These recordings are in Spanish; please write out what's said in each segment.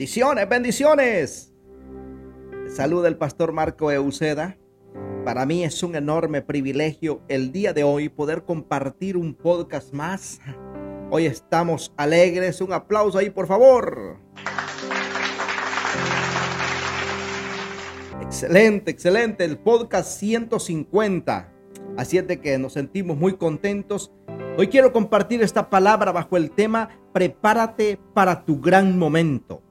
Bendiciones, bendiciones. Saluda el pastor Marco Euseda. Para mí es un enorme privilegio el día de hoy poder compartir un podcast más. Hoy estamos alegres. Un aplauso ahí, por favor. Excelente, excelente. El podcast 150. Así es de que nos sentimos muy contentos. Hoy quiero compartir esta palabra bajo el tema Prepárate para tu gran momento.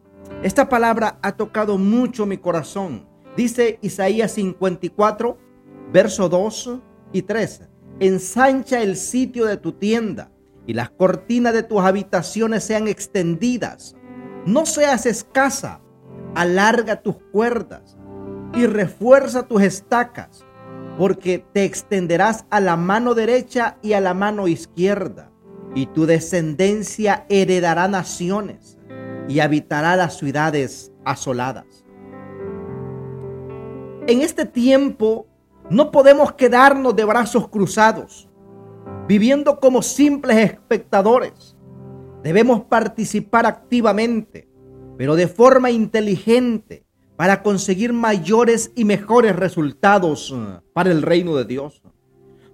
Esta palabra ha tocado mucho mi corazón. Dice Isaías 54, verso 2 y 3. Ensancha el sitio de tu tienda y las cortinas de tus habitaciones sean extendidas. No seas escasa, alarga tus cuerdas y refuerza tus estacas porque te extenderás a la mano derecha y a la mano izquierda, y tu descendencia heredará naciones y habitará las ciudades asoladas. En este tiempo no podemos quedarnos de brazos cruzados, viviendo como simples espectadores. Debemos participar activamente, pero de forma inteligente, para conseguir mayores y mejores resultados eh, para el reino de Dios.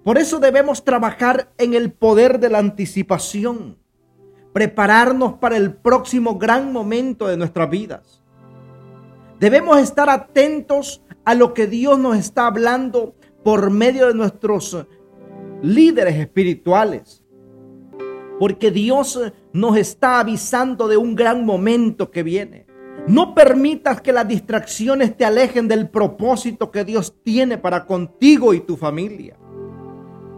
Por eso debemos trabajar en el poder de la anticipación, prepararnos para el próximo gran momento de nuestras vidas. Debemos estar atentos a lo que Dios nos está hablando por medio de nuestros líderes espirituales. Porque Dios nos está avisando de un gran momento que viene. No permitas que las distracciones te alejen del propósito que Dios tiene para contigo y tu familia.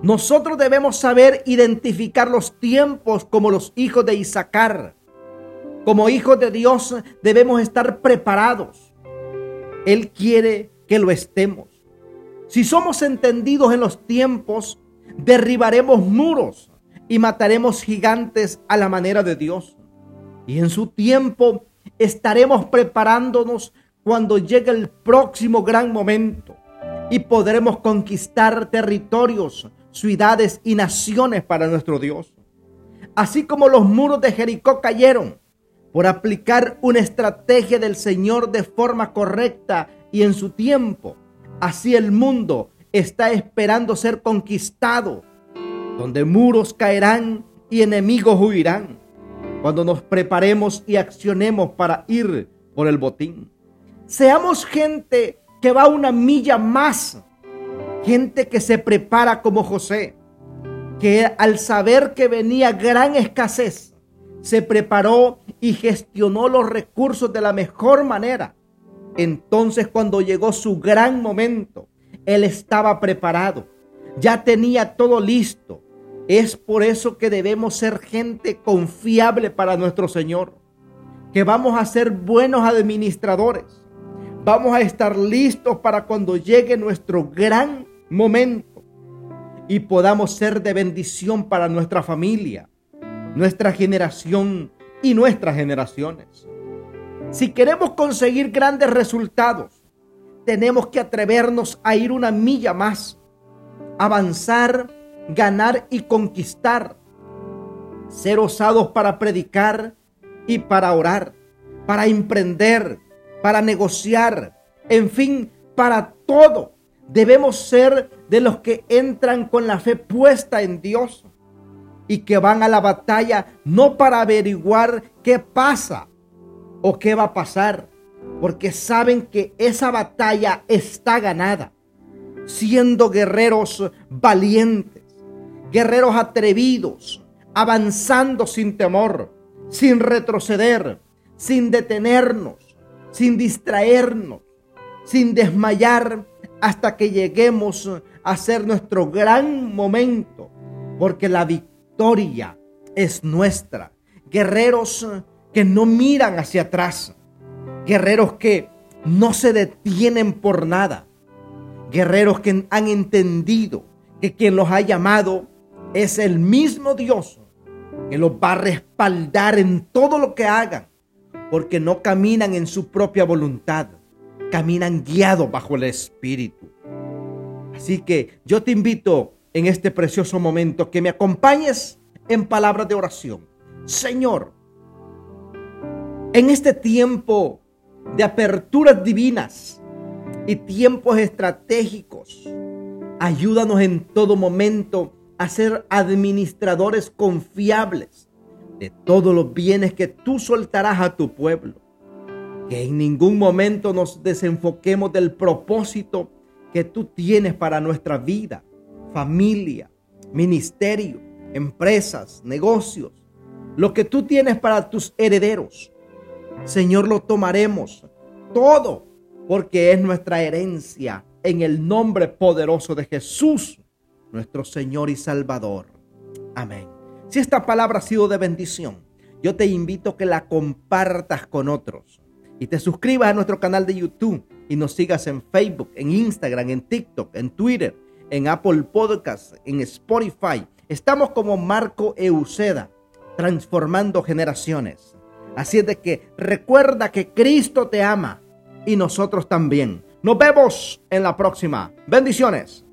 Nosotros debemos saber identificar los tiempos como los hijos de Isaacar. Como hijos de Dios debemos estar preparados. Él quiere que lo estemos. Si somos entendidos en los tiempos, derribaremos muros y mataremos gigantes a la manera de Dios. Y en su tiempo estaremos preparándonos cuando llegue el próximo gran momento y podremos conquistar territorios, ciudades y naciones para nuestro Dios. Así como los muros de Jericó cayeron por aplicar una estrategia del Señor de forma correcta y en su tiempo, así el mundo está esperando ser conquistado, donde muros caerán y enemigos huirán cuando nos preparemos y accionemos para ir por el botín. Seamos gente que va una milla más, gente que se prepara como José, que al saber que venía gran escasez, se preparó y gestionó los recursos de la mejor manera. Entonces cuando llegó su gran momento, él estaba preparado, ya tenía todo listo, es por eso que debemos ser gente confiable para nuestro Señor, que vamos a ser buenos administradores, vamos a estar listos para cuando llegue nuestro gran momento y podamos ser de bendición para nuestra familia, nuestra generación y nuestras generaciones. Si queremos conseguir grandes resultados, tenemos que atrevernos a ir una milla más, avanzar ganar y conquistar, ser osados para predicar y para orar, para emprender, para negociar, en fin, para todo. Debemos ser de los que entran con la fe puesta en Dios y que van a la batalla no para averiguar qué pasa o qué va a pasar, porque saben que esa batalla está ganada, siendo guerreros valientes guerreros atrevidos, avanzando sin temor, sin retroceder, sin detenernos, sin distraernos, sin desmayar hasta que lleguemos a ser nuestro gran momento, porque la victoria es nuestra. Guerreros que no miran hacia atrás, guerreros que no se detienen por nada, guerreros que han entendido que quien los ha llamado es el mismo Dios que los va a respaldar en todo lo que hagan, porque no caminan en su propia voluntad, caminan guiados bajo el Espíritu. Así que yo te invito en este precioso momento que me acompañes en palabras de oración. Señor, En este tiempo de aperturas divinas y tiempos estratégicos, ayúdanos en todo momento a ser administradores confiables de todos los bienes que tú soltarás a tu pueblo. Que en ningún momento nos desenfoquemos del propósito que tú tienes para nuestra vida, familia, ministerio, empresas, negocios, lo que tú tienes para tus herederos. Señor, lo tomaremos todo porque es nuestra herencia en el nombre poderoso de Jesús, nuestro Señor y Salvador. Amén. Si esta palabra ha sido de bendición, yo te invito a que la compartas con otros y te suscribas a nuestro canal de YouTube y nos sigas en Facebook, en Instagram, en TikTok, en Twitter, en Apple Podcasts, en Spotify. Estamos como Marco Euceda, transformando generaciones. Así es de que recuerda que Cristo te ama y nosotros también. Nos vemos en la próxima. Bendiciones.